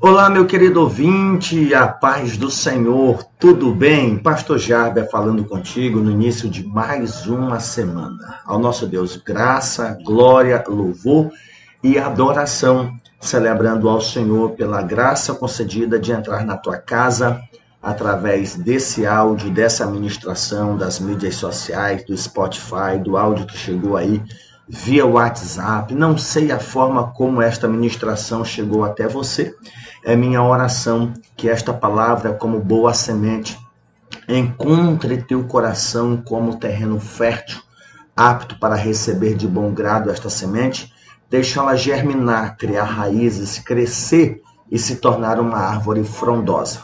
Olá, meu querido ouvinte, a paz do Senhor, tudo bem? Pastor Jarbia falando contigo no início de mais uma semana. Ao nosso Deus, graça, glória, louvor e adoração, celebrando ao Senhor pela graça concedida de entrar na tua casa através desse áudio, dessa ministração das mídias sociais, do Spotify, do áudio que chegou aí via WhatsApp. Não sei a forma como esta ministração chegou até você é minha oração que esta palavra, como boa semente, encontre teu coração como terreno fértil, apto para receber de bom grado esta semente, deixá-la germinar, criar raízes, crescer e se tornar uma árvore frondosa.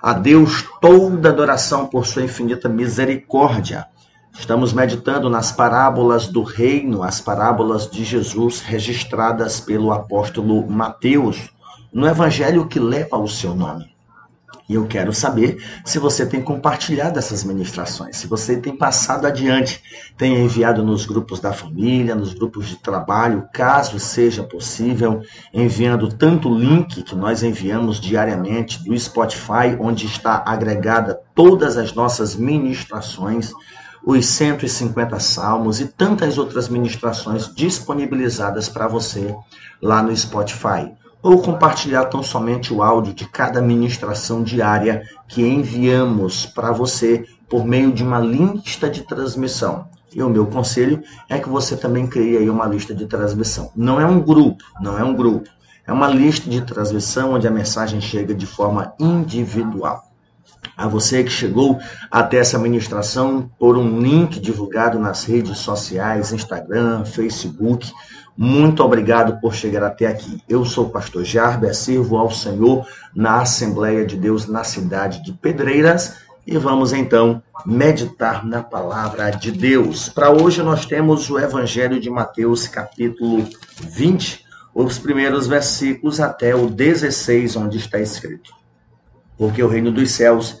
A Deus toda adoração por sua infinita misericórdia. Estamos meditando nas parábolas do reino, as parábolas de Jesus registradas pelo apóstolo Mateus no evangelho que leva o seu nome. E eu quero saber se você tem compartilhado essas ministrações, se você tem passado adiante, tem enviado nos grupos da família, nos grupos de trabalho, caso seja possível, enviando tanto o link que nós enviamos diariamente do Spotify, onde está agregada todas as nossas ministrações, os 150 salmos e tantas outras ministrações disponibilizadas para você lá no Spotify ou compartilhar tão somente o áudio de cada ministração diária que enviamos para você por meio de uma lista de transmissão. E o meu conselho é que você também crie aí uma lista de transmissão. Não é um grupo, não é um grupo. É uma lista de transmissão onde a mensagem chega de forma individual. A você que chegou até essa ministração por um link divulgado nas redes sociais, Instagram, Facebook, muito obrigado por chegar até aqui. Eu sou o pastor Jarber, sirvo ao Senhor na Assembleia de Deus na cidade de Pedreiras e vamos então meditar na palavra de Deus. Para hoje nós temos o Evangelho de Mateus, capítulo 20, os primeiros versículos até o 16, onde está escrito: Porque o reino dos céus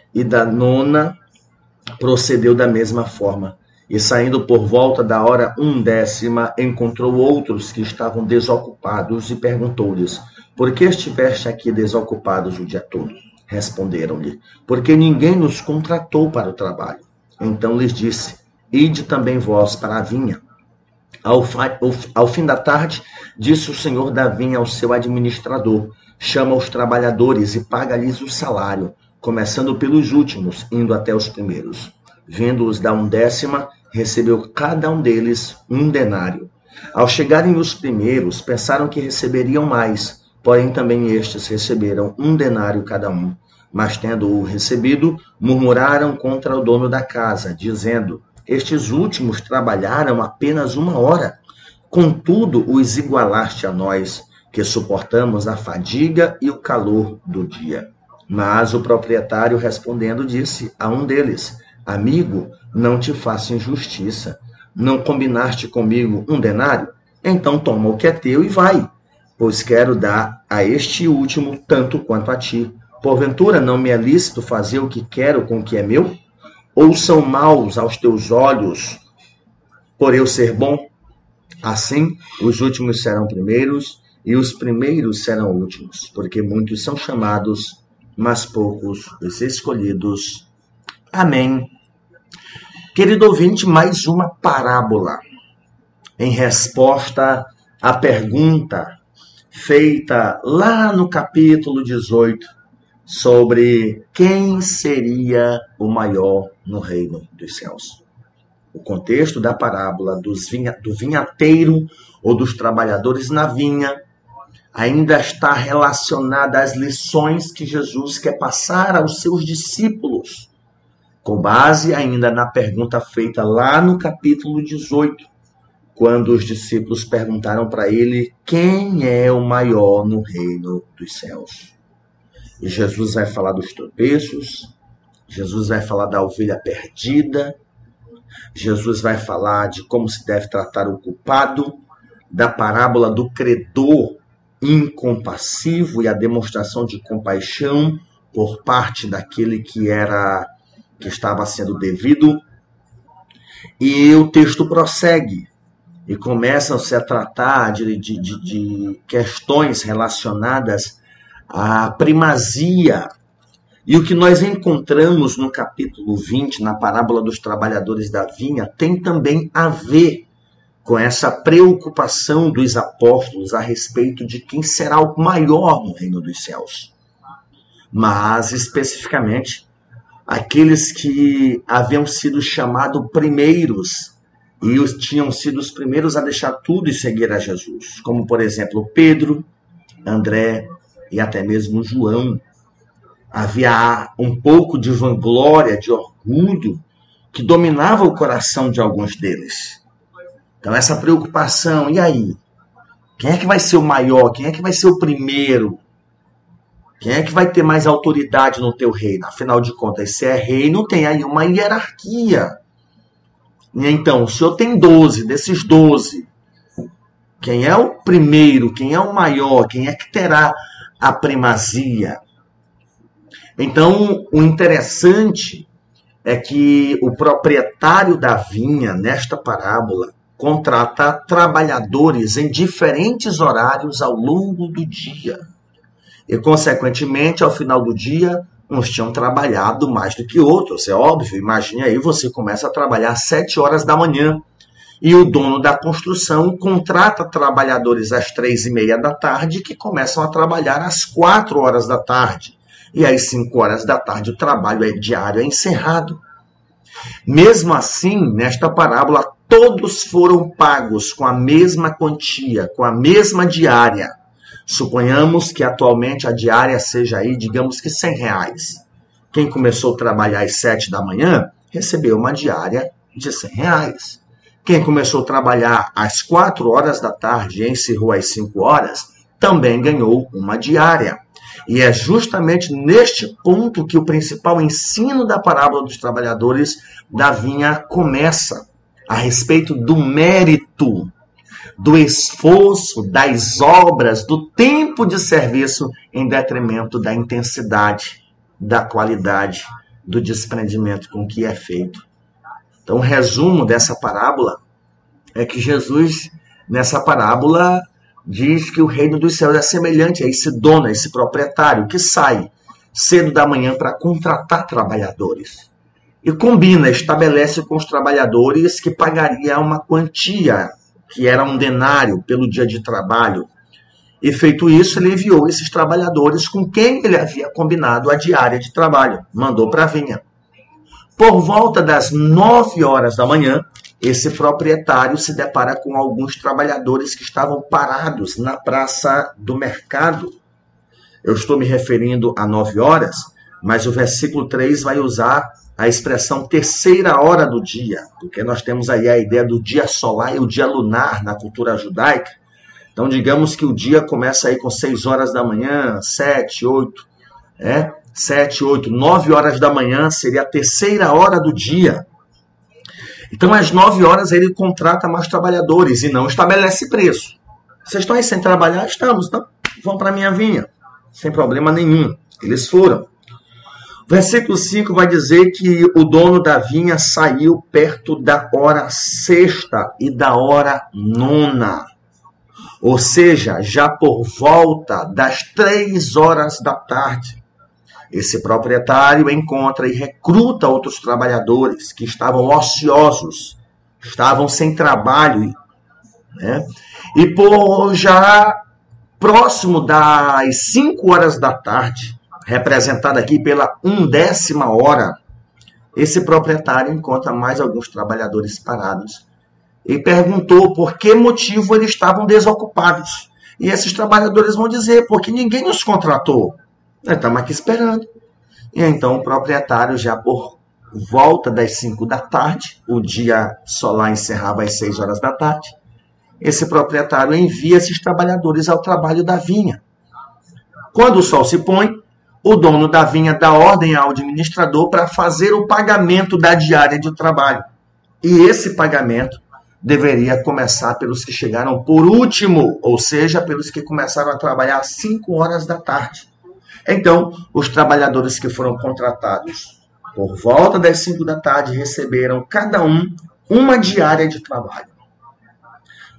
e da nona procedeu da mesma forma. E saindo por volta da hora undécima, encontrou outros que estavam desocupados e perguntou-lhes: Por que estiveste aqui desocupados o dia todo? Responderam-lhe: Porque ninguém nos contratou para o trabalho. Então lhes disse: Ide também vós para a vinha. Ao, ao, fim da tarde, disse o senhor da vinha ao seu administrador: Chama os trabalhadores e paga-lhes o salário começando pelos últimos, indo até os primeiros. Vendo-os da undécima, recebeu cada um deles um denário. Ao chegarem os primeiros, pensaram que receberiam mais, porém também estes receberam um denário cada um. Mas tendo-o recebido, murmuraram contra o dono da casa, dizendo: Estes últimos trabalharam apenas uma hora. Contudo, os igualaste a nós, que suportamos a fadiga e o calor do dia. Mas o proprietário respondendo disse a um deles: Amigo, não te faço injustiça. Não combinaste comigo um denário? Então toma o que é teu e vai, pois quero dar a este último tanto quanto a ti. Porventura não me é lícito fazer o que quero com o que é meu? Ou são maus aos teus olhos por eu ser bom? Assim, os últimos serão primeiros e os primeiros serão últimos, porque muitos são chamados mas poucos os escolhidos. Amém. Querido ouvinte, mais uma parábola em resposta à pergunta feita lá no capítulo 18 sobre quem seria o maior no reino dos céus. O contexto da parábola vinha, do vinhateiro ou dos trabalhadores na vinha ainda está relacionada às lições que Jesus quer passar aos seus discípulos, com base ainda na pergunta feita lá no capítulo 18. quando os discípulos perguntaram para ele quem é o maior no reino dos céus. E Jesus vai falar dos tropeços, Jesus vai falar da ovelha perdida, Jesus vai falar de como se deve tratar o culpado, da parábola do credor incompassivo e a demonstração de compaixão por parte daquele que era que estava sendo devido. E o texto prossegue e começam-se a tratar de, de, de, de questões relacionadas à primazia. E o que nós encontramos no capítulo 20, na parábola dos trabalhadores da vinha, tem também a ver com essa preocupação dos apóstolos a respeito de quem será o maior no reino dos céus. Mas, especificamente, aqueles que haviam sido chamados primeiros e os tinham sido os primeiros a deixar tudo e seguir a Jesus, como por exemplo Pedro, André e até mesmo João. Havia um pouco de vanglória, de orgulho que dominava o coração de alguns deles. Então, essa preocupação, e aí? Quem é que vai ser o maior? Quem é que vai ser o primeiro? Quem é que vai ter mais autoridade no teu reino? Afinal de contas, se é reino, tem aí uma hierarquia. E então, o senhor tem 12, desses 12, quem é o primeiro, quem é o maior, quem é que terá a primazia? Então, o interessante é que o proprietário da vinha, nesta parábola, contrata trabalhadores em diferentes horários ao longo do dia. E, consequentemente, ao final do dia, uns tinham trabalhado mais do que outros, é óbvio. Imagine aí, você começa a trabalhar às 7 horas da manhã e o dono da construção contrata trabalhadores às três e meia da tarde que começam a trabalhar às 4 horas da tarde. E às 5 horas da tarde o trabalho é diário é encerrado. Mesmo assim, nesta parábola, todos foram pagos com a mesma quantia, com a mesma diária. Suponhamos que atualmente a diária seja aí, digamos que 100 reais. Quem começou a trabalhar às 7 da manhã recebeu uma diária de 100 reais. Quem começou a trabalhar às 4 horas da tarde e encerrou às 5 horas também ganhou uma diária. E é justamente neste ponto que o principal ensino da parábola dos trabalhadores da vinha começa a respeito do mérito, do esforço, das obras, do tempo de serviço em detrimento da intensidade, da qualidade, do desprendimento com que é feito. Então, o resumo dessa parábola é que Jesus, nessa parábola, diz que o reino dos céus é semelhante a esse dono, a esse proprietário que sai cedo da manhã para contratar trabalhadores e combina, estabelece com os trabalhadores que pagaria uma quantia, que era um denário pelo dia de trabalho. E feito isso, ele enviou esses trabalhadores com quem ele havia combinado a diária de trabalho, mandou para a vinha. Por volta das nove horas da manhã, esse proprietário se depara com alguns trabalhadores que estavam parados na praça do mercado. Eu estou me referindo a nove horas, mas o versículo 3 vai usar a expressão terceira hora do dia, porque nós temos aí a ideia do dia solar e o dia lunar na cultura judaica. Então, digamos que o dia começa aí com 6 horas da manhã, 7, 8, é? 7, 8, 9 horas da manhã seria a terceira hora do dia. Então, às 9 horas, ele contrata mais trabalhadores e não estabelece preço. Vocês estão aí sem trabalhar? Estamos, então vão para minha vinha, sem problema nenhum. Eles foram. Versículo 5 vai dizer que o dono da vinha saiu perto da hora sexta e da hora nona. Ou seja, já por volta das três horas da tarde. Esse proprietário encontra e recruta outros trabalhadores que estavam ociosos, estavam sem trabalho. Né? E por já próximo das cinco horas da tarde, representada aqui pela undécima hora, esse proprietário encontra mais alguns trabalhadores parados e perguntou por que motivo eles estavam desocupados. E esses trabalhadores vão dizer, porque ninguém nos contratou. Nós estamos aqui esperando. E então o proprietário, já por volta das 5 da tarde, o dia solar encerrava às 6 horas da tarde, esse proprietário envia esses trabalhadores ao trabalho da vinha. Quando o sol se põe, o dono da vinha dá ordem ao administrador para fazer o pagamento da diária de trabalho. E esse pagamento deveria começar pelos que chegaram por último, ou seja, pelos que começaram a trabalhar às 5 horas da tarde. Então, os trabalhadores que foram contratados por volta das 5 da tarde receberam cada um uma diária de trabalho.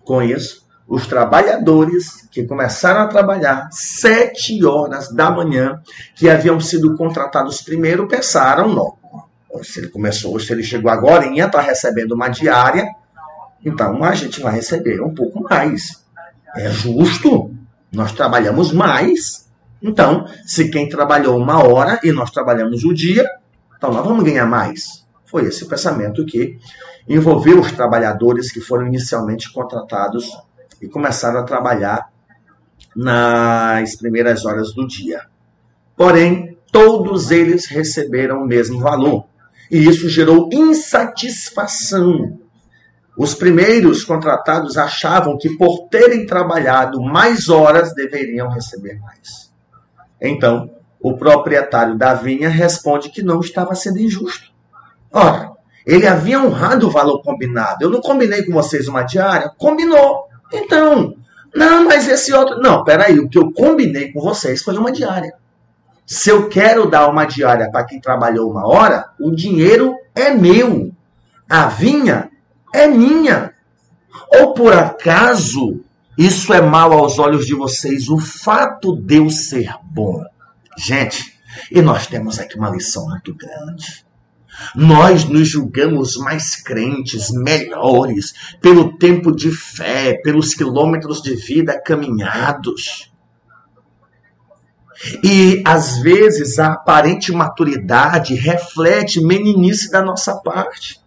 Com isso, os trabalhadores que começaram a trabalhar sete horas da manhã, que haviam sido contratados primeiro, pensaram, não, se ele começou, se ele chegou agora e está recebendo uma diária, então a gente vai receber um pouco mais. É justo, nós trabalhamos mais. Então, se quem trabalhou uma hora e nós trabalhamos o dia, então nós vamos ganhar mais. Foi esse pensamento que envolveu os trabalhadores que foram inicialmente contratados e começaram a trabalhar nas primeiras horas do dia. Porém, todos eles receberam o mesmo valor. E isso gerou insatisfação. Os primeiros contratados achavam que, por terem trabalhado mais horas, deveriam receber mais. Então, o proprietário da vinha responde que não estava sendo injusto. Ora, ele havia honrado o valor combinado. Eu não combinei com vocês uma diária? Combinou. Então, não, mas esse outro. Não, peraí, o que eu combinei com vocês foi uma diária. Se eu quero dar uma diária para quem trabalhou uma hora, o dinheiro é meu. A vinha é minha. Ou por acaso isso é mal aos olhos de vocês, o fato de eu ser bom? Gente, e nós temos aqui uma lição muito grande. Nós nos julgamos mais crentes, melhores, pelo tempo de fé, pelos quilômetros de vida caminhados. E às vezes a aparente maturidade reflete meninice da nossa parte.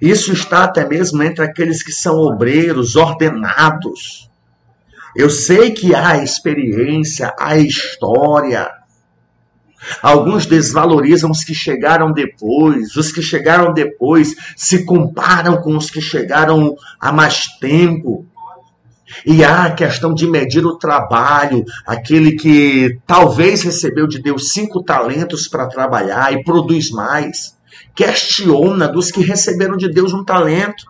Isso está até mesmo entre aqueles que são obreiros, ordenados. Eu sei que há experiência, há história, Alguns desvalorizam os que chegaram depois, os que chegaram depois se comparam com os que chegaram há mais tempo. E há a questão de medir o trabalho, aquele que talvez recebeu de Deus cinco talentos para trabalhar e produz mais, questiona dos que receberam de Deus um talento.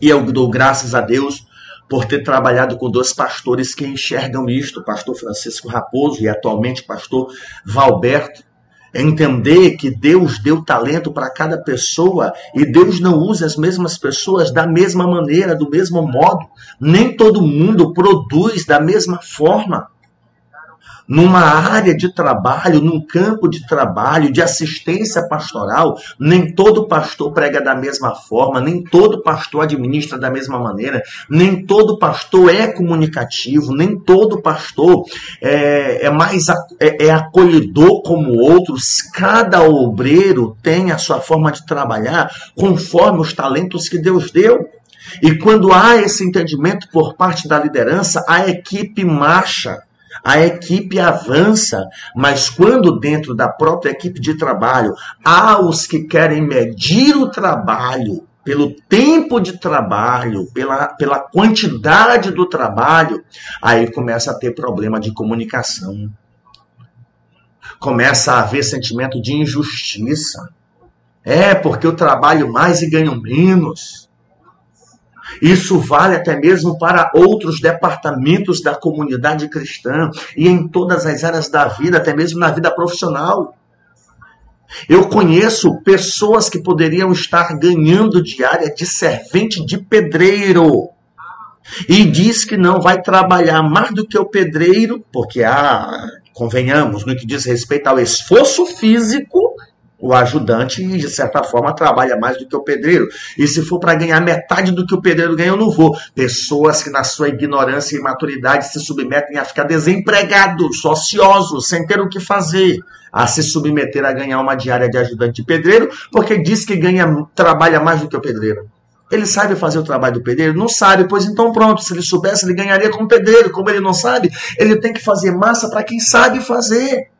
E eu dou graças a Deus por ter trabalhado com dois pastores que enxergam isto, o pastor Francisco Raposo e atualmente o pastor Valberto. É entender que Deus deu talento para cada pessoa e Deus não usa as mesmas pessoas da mesma maneira, do mesmo modo. Nem todo mundo produz da mesma forma numa área de trabalho, num campo de trabalho, de assistência pastoral, nem todo pastor prega da mesma forma, nem todo pastor administra da mesma maneira, nem todo pastor é comunicativo, nem todo pastor é, é mais é, é acolhedor como outros. Cada obreiro tem a sua forma de trabalhar conforme os talentos que Deus deu. E quando há esse entendimento por parte da liderança, a equipe marcha a equipe avança, mas quando dentro da própria equipe de trabalho há os que querem medir o trabalho pelo tempo de trabalho, pela, pela quantidade do trabalho, aí começa a ter problema de comunicação. Começa a haver sentimento de injustiça. É, porque eu trabalho mais e ganho menos. Isso vale até mesmo para outros departamentos da comunidade cristã e em todas as áreas da vida, até mesmo na vida profissional. Eu conheço pessoas que poderiam estar ganhando diária de servente de pedreiro. E diz que não vai trabalhar mais do que o pedreiro, porque há, convenhamos, no que diz respeito ao esforço físico, o ajudante, de certa forma, trabalha mais do que o pedreiro. E se for para ganhar metade do que o pedreiro ganha, eu não vou. Pessoas que, na sua ignorância e imaturidade, se submetem a ficar desempregados, ociosos, sem ter o que fazer, a se submeter a ganhar uma diária de ajudante de pedreiro, porque diz que ganha, trabalha mais do que o pedreiro. Ele sabe fazer o trabalho do pedreiro? Não sabe, pois então pronto, se ele soubesse, ele ganharia como pedreiro. Como ele não sabe, ele tem que fazer massa para quem sabe fazer.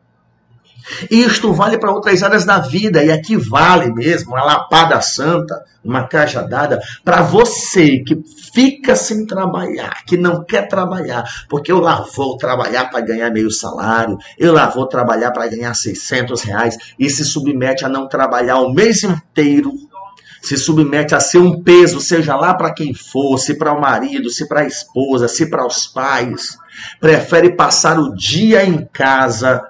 Isto vale para outras áreas da vida, e aqui vale mesmo uma lapada santa, uma cajadada, para você que fica sem trabalhar, que não quer trabalhar, porque eu lá vou trabalhar para ganhar meio salário, eu lá vou trabalhar para ganhar 600 reais, e se submete a não trabalhar o mês inteiro, se submete a ser um peso, seja lá para quem for, se para o marido, se para a esposa, se para os pais, prefere passar o dia em casa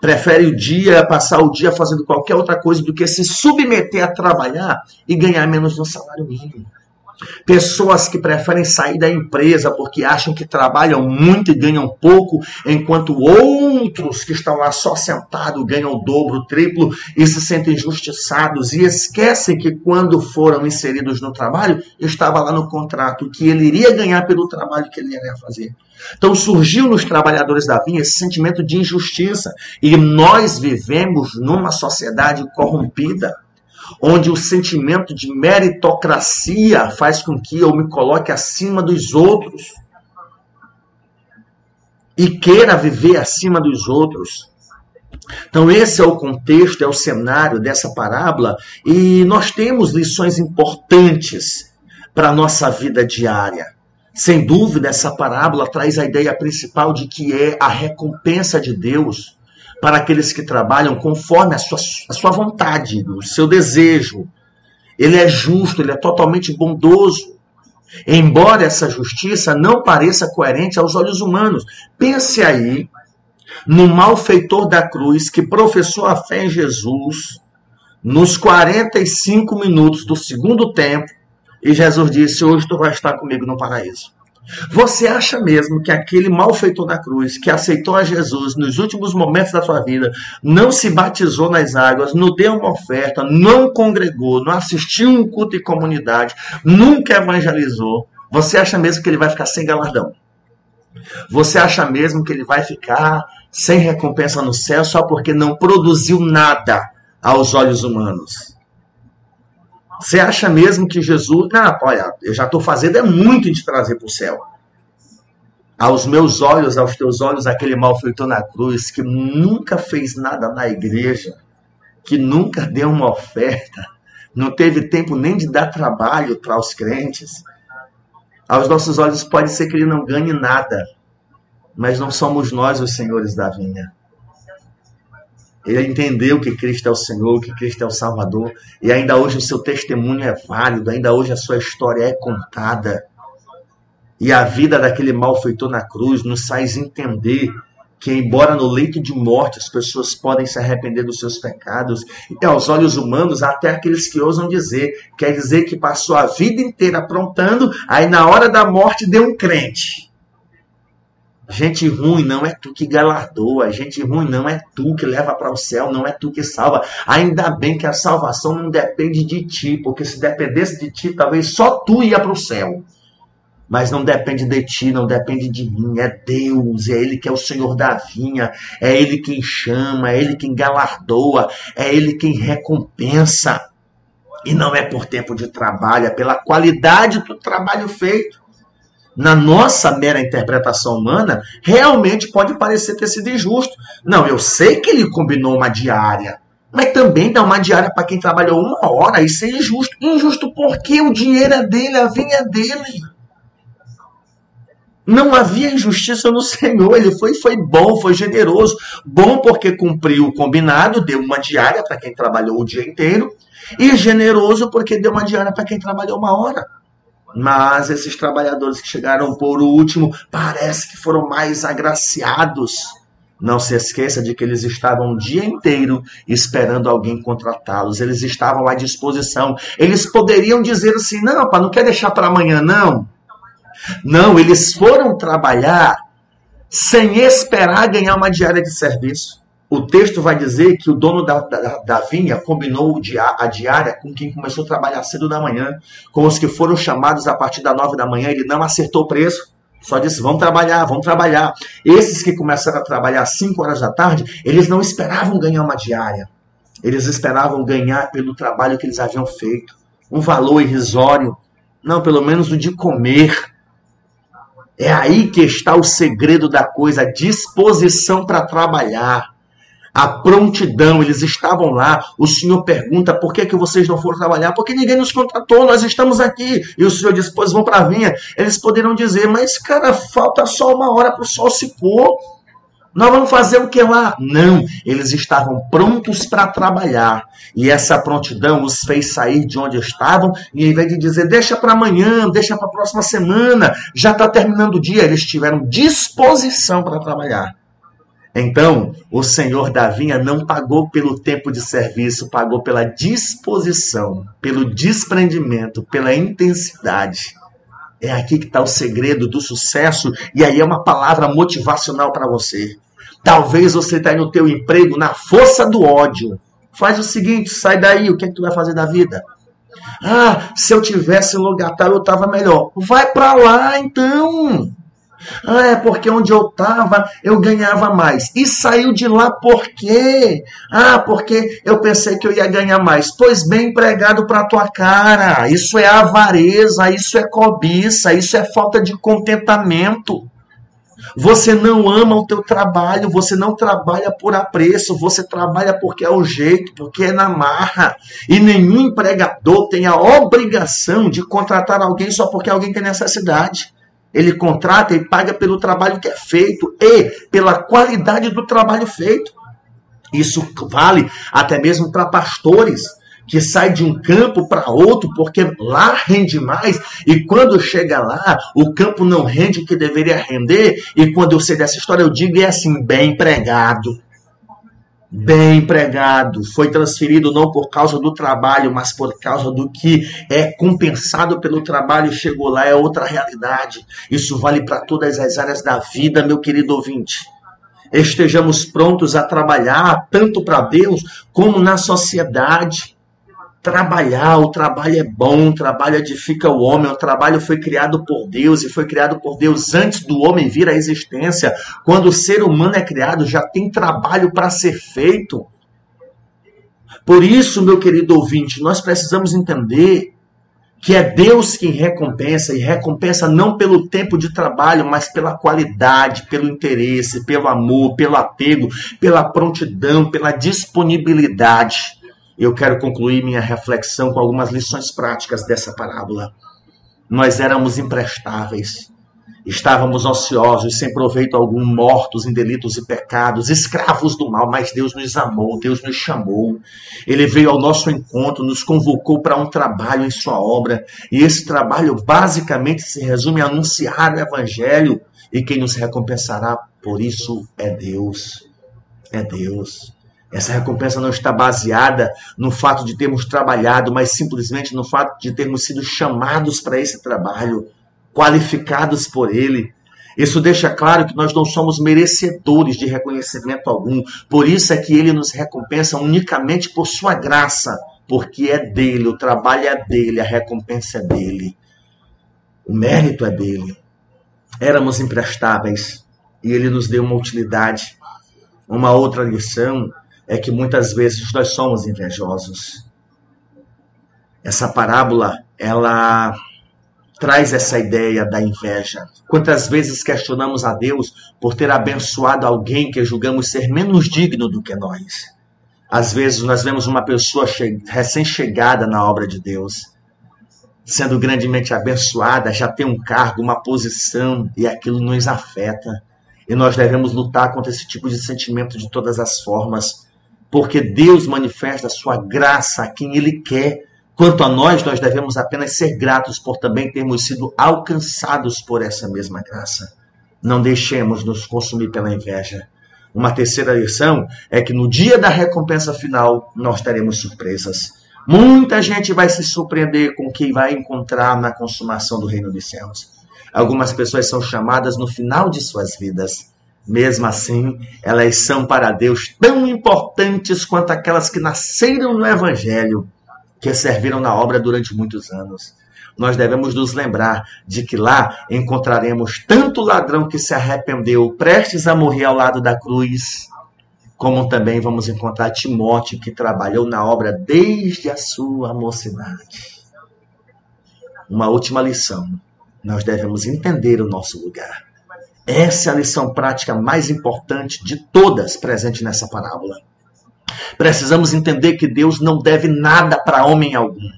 prefere o dia, passar o dia fazendo qualquer outra coisa do que se submeter a trabalhar e ganhar menos no salário mínimo. Pessoas que preferem sair da empresa porque acham que trabalham muito e ganham pouco, enquanto outros que estão lá só sentados ganham o dobro, o triplo. E se sentem injustiçados e esquecem que quando foram inseridos no trabalho, estava lá no contrato que ele iria ganhar pelo trabalho que ele iria fazer. Então surgiu nos trabalhadores da vinha esse sentimento de injustiça. E nós vivemos numa sociedade corrompida onde o sentimento de meritocracia faz com que eu me coloque acima dos outros e queira viver acima dos outros. Então, esse é o contexto, é o cenário dessa parábola, e nós temos lições importantes para a nossa vida diária. Sem dúvida, essa parábola traz a ideia principal de que é a recompensa de Deus para aqueles que trabalham conforme a sua, a sua vontade, o seu desejo. Ele é justo, ele é totalmente bondoso. Embora essa justiça não pareça coerente aos olhos humanos. Pense aí no malfeitor da cruz que professou a fé em Jesus nos 45 minutos do segundo tempo e Jesus disse: Hoje tu vai estar comigo no paraíso. Você acha mesmo que aquele malfeitor da cruz, que aceitou a Jesus nos últimos momentos da sua vida, não se batizou nas águas, não deu uma oferta, não congregou, não assistiu um culto em comunidade, nunca evangelizou? Você acha mesmo que ele vai ficar sem galardão? Você acha mesmo que ele vai ficar sem recompensa no céu só porque não produziu nada aos olhos humanos? Você acha mesmo que Jesus. Não, olha, eu já estou fazendo é muito de trazer para o céu. Aos meus olhos, aos teus olhos, aquele malfeitor na cruz que nunca fez nada na igreja, que nunca deu uma oferta, não teve tempo nem de dar trabalho para os crentes. Aos nossos olhos pode ser que ele não ganhe nada, mas não somos nós os senhores da vinha. Ele entendeu que Cristo é o Senhor, que Cristo é o Salvador, e ainda hoje o seu testemunho é válido, ainda hoje a sua história é contada. E a vida daquele malfeitor na cruz nos faz entender que, embora no leito de morte as pessoas podem se arrepender dos seus pecados, e aos olhos humanos, até aqueles que ousam dizer, quer dizer que passou a vida inteira aprontando, aí na hora da morte deu um crente. Gente ruim não é tu que galardoa, gente ruim não é tu que leva para o céu, não é tu que salva. Ainda bem que a salvação não depende de ti, porque se dependesse de ti, talvez só tu ia para o céu. Mas não depende de ti, não depende de mim, é Deus, é Ele que é o Senhor da vinha, é Ele quem chama, é Ele quem galardoa, é Ele quem recompensa. E não é por tempo de trabalho, é pela qualidade do trabalho feito na nossa mera interpretação humana, realmente pode parecer ter sido injusto. Não, eu sei que ele combinou uma diária, mas também dá uma diária para quem trabalhou uma hora, isso é injusto. Injusto porque o dinheiro é dele, a vinha é dele. Não havia injustiça no Senhor, ele foi, foi bom, foi generoso. Bom porque cumpriu o combinado, deu uma diária para quem trabalhou o dia inteiro, e generoso porque deu uma diária para quem trabalhou uma hora. Mas esses trabalhadores que chegaram por último, parece que foram mais agraciados. Não se esqueça de que eles estavam o dia inteiro esperando alguém contratá-los. Eles estavam à disposição. Eles poderiam dizer assim: não, pá, não quer deixar para amanhã, não. Não, eles foram trabalhar sem esperar ganhar uma diária de serviço. O texto vai dizer que o dono da, da, da vinha combinou a diária com quem começou a trabalhar cedo da manhã, com os que foram chamados a partir da nove da manhã. Ele não acertou o preço, só disse: vamos trabalhar, vamos trabalhar. Esses que começaram a trabalhar às cinco horas da tarde, eles não esperavam ganhar uma diária. Eles esperavam ganhar pelo trabalho que eles haviam feito. Um valor irrisório, não, pelo menos o de comer. É aí que está o segredo da coisa, a disposição para trabalhar a prontidão, eles estavam lá. O Senhor pergunta por que, que vocês não foram trabalhar? Porque ninguém nos contratou, nós estamos aqui. E o Senhor diz: Pois vão para a vinha. Eles poderiam dizer: Mas, cara, falta só uma hora para o sol se pôr. Nós vamos fazer o que lá? Não, eles estavam prontos para trabalhar. E essa prontidão os fez sair de onde estavam, e em vez de dizer, deixa para amanhã, deixa para a próxima semana, já está terminando o dia, eles tiveram disposição para trabalhar. Então, o senhor da vinha não pagou pelo tempo de serviço, pagou pela disposição, pelo desprendimento, pela intensidade. É aqui que está o segredo do sucesso, e aí é uma palavra motivacional para você. Talvez você está aí no teu emprego na força do ódio. Faz o seguinte, sai daí, o que é que tu vai fazer da vida? Ah, se eu tivesse no lugar tal, eu estava melhor. Vai para lá, então. Ah, é porque onde eu estava eu ganhava mais. E saiu de lá por quê? Ah, porque eu pensei que eu ia ganhar mais. Pois bem empregado para tua cara. Isso é avareza, isso é cobiça, isso é falta de contentamento. Você não ama o teu trabalho, você não trabalha por apreço, você trabalha porque é o jeito, porque é na marra. E nenhum empregador tem a obrigação de contratar alguém só porque alguém tem necessidade. Ele contrata e paga pelo trabalho que é feito e pela qualidade do trabalho feito. Isso vale até mesmo para pastores que saem de um campo para outro porque lá rende mais. E quando chega lá o campo não rende o que deveria render. E quando eu sei dessa história eu digo é assim bem empregado bem empregado, foi transferido não por causa do trabalho, mas por causa do que é compensado pelo trabalho, chegou lá, é outra realidade. Isso vale para todas as áreas da vida, meu querido ouvinte. Estejamos prontos a trabalhar tanto para Deus como na sociedade trabalhar, o trabalho é bom, o trabalho edifica o homem, o trabalho foi criado por Deus e foi criado por Deus antes do homem vir à existência. Quando o ser humano é criado, já tem trabalho para ser feito. Por isso, meu querido ouvinte, nós precisamos entender que é Deus quem recompensa e recompensa não pelo tempo de trabalho, mas pela qualidade, pelo interesse, pelo amor, pelo apego, pela prontidão, pela disponibilidade eu quero concluir minha reflexão com algumas lições práticas dessa parábola. Nós éramos imprestáveis, estávamos ociosos, sem proveito algum, mortos em delitos e pecados, escravos do mal, mas Deus nos amou, Deus nos chamou. Ele veio ao nosso encontro, nos convocou para um trabalho em Sua obra, e esse trabalho basicamente se resume a anunciar o Evangelho, e quem nos recompensará por isso é Deus. É Deus. Essa recompensa não está baseada no fato de termos trabalhado, mas simplesmente no fato de termos sido chamados para esse trabalho, qualificados por Ele. Isso deixa claro que nós não somos merecedores de reconhecimento algum. Por isso é que Ele nos recompensa unicamente por Sua graça, porque é dele, o trabalho é dele, a recompensa é dele, o mérito é dele. Éramos imprestáveis e Ele nos deu uma utilidade. Uma outra lição é que muitas vezes nós somos invejosos. Essa parábola, ela traz essa ideia da inveja. Quantas vezes questionamos a Deus por ter abençoado alguém que julgamos ser menos digno do que nós? Às vezes nós vemos uma pessoa recém-chegada na obra de Deus, sendo grandemente abençoada, já tem um cargo, uma posição, e aquilo nos afeta. E nós devemos lutar contra esse tipo de sentimento de todas as formas porque Deus manifesta a sua graça a quem Ele quer. Quanto a nós, nós devemos apenas ser gratos por também termos sido alcançados por essa mesma graça. Não deixemos nos consumir pela inveja. Uma terceira lição é que no dia da recompensa final nós teremos surpresas. Muita gente vai se surpreender com o que vai encontrar na consumação do reino dos céus. Algumas pessoas são chamadas no final de suas vidas mesmo assim, elas são para Deus tão importantes quanto aquelas que nasceram no Evangelho, que serviram na obra durante muitos anos. Nós devemos nos lembrar de que lá encontraremos tanto o ladrão que se arrependeu, prestes a morrer ao lado da cruz, como também vamos encontrar Timóteo, que trabalhou na obra desde a sua mocidade. Uma última lição: nós devemos entender o nosso lugar Essa é a lição prática mais importante de todas presente nessa parábola. Precisamos entender que Deus não deve nada para homem algum.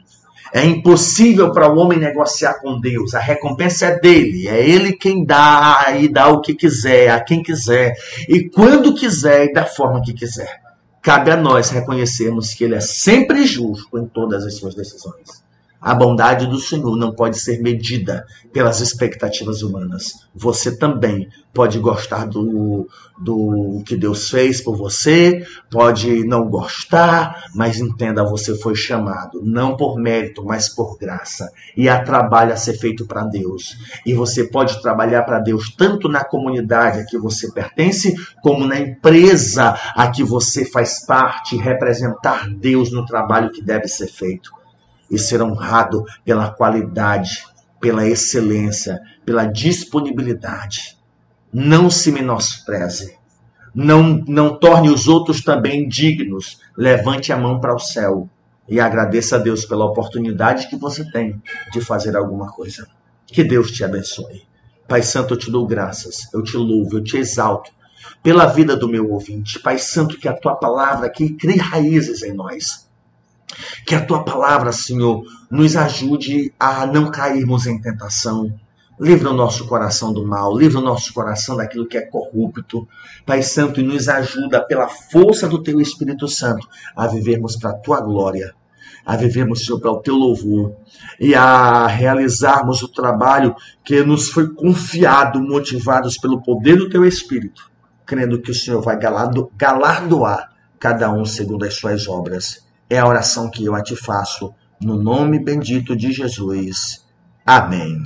É impossível para o homem negociar com Deus. A recompensa é dele. É ele quem dá e dá o que quiser, a quem quiser, e quando quiser e da forma que quiser. Cabe a nós reconhecermos que ele é sempre justo em todas as suas decisões. A bondade do Senhor não pode ser medida pelas expectativas humanas. Você também pode gostar do, do que Deus fez por você, pode não gostar, mas entenda, você foi chamado, não por mérito, mas por graça. E há trabalho a ser feito para Deus. E você pode trabalhar para Deus tanto na comunidade a que você pertence, como na empresa a que você faz parte, representar Deus no trabalho que deve ser feito e ser honrado pela qualidade, pela excelência, pela disponibilidade. Não se menospreze. Não, não torne os outros também dignos. Levante a mão para o céu e agradeça a Deus pela oportunidade que você tem de fazer alguma coisa. Que Deus te abençoe. Pai Santo, eu te dou graças, eu te louvo, eu te exalto pela vida do meu ouvinte. Pai Santo, que a tua palavra aqui crie raízes em nós que a tua palavra, Senhor, nos ajude a não cairmos em tentação. Livra o nosso coração do mal, livra o nosso coração daquilo que é corrupto. Pai Santo, e nos ajuda pela força do teu Espírito Santo a vivermos para a tua glória, a vivermos, Senhor, para o teu louvor e a realizarmos o trabalho que nos foi confiado, motivados pelo poder do teu Espírito, crendo que o Senhor vai galardoar cada um segundo as suas obras. É a oração que eu a te faço, no nome bendito de Jesus. Amém.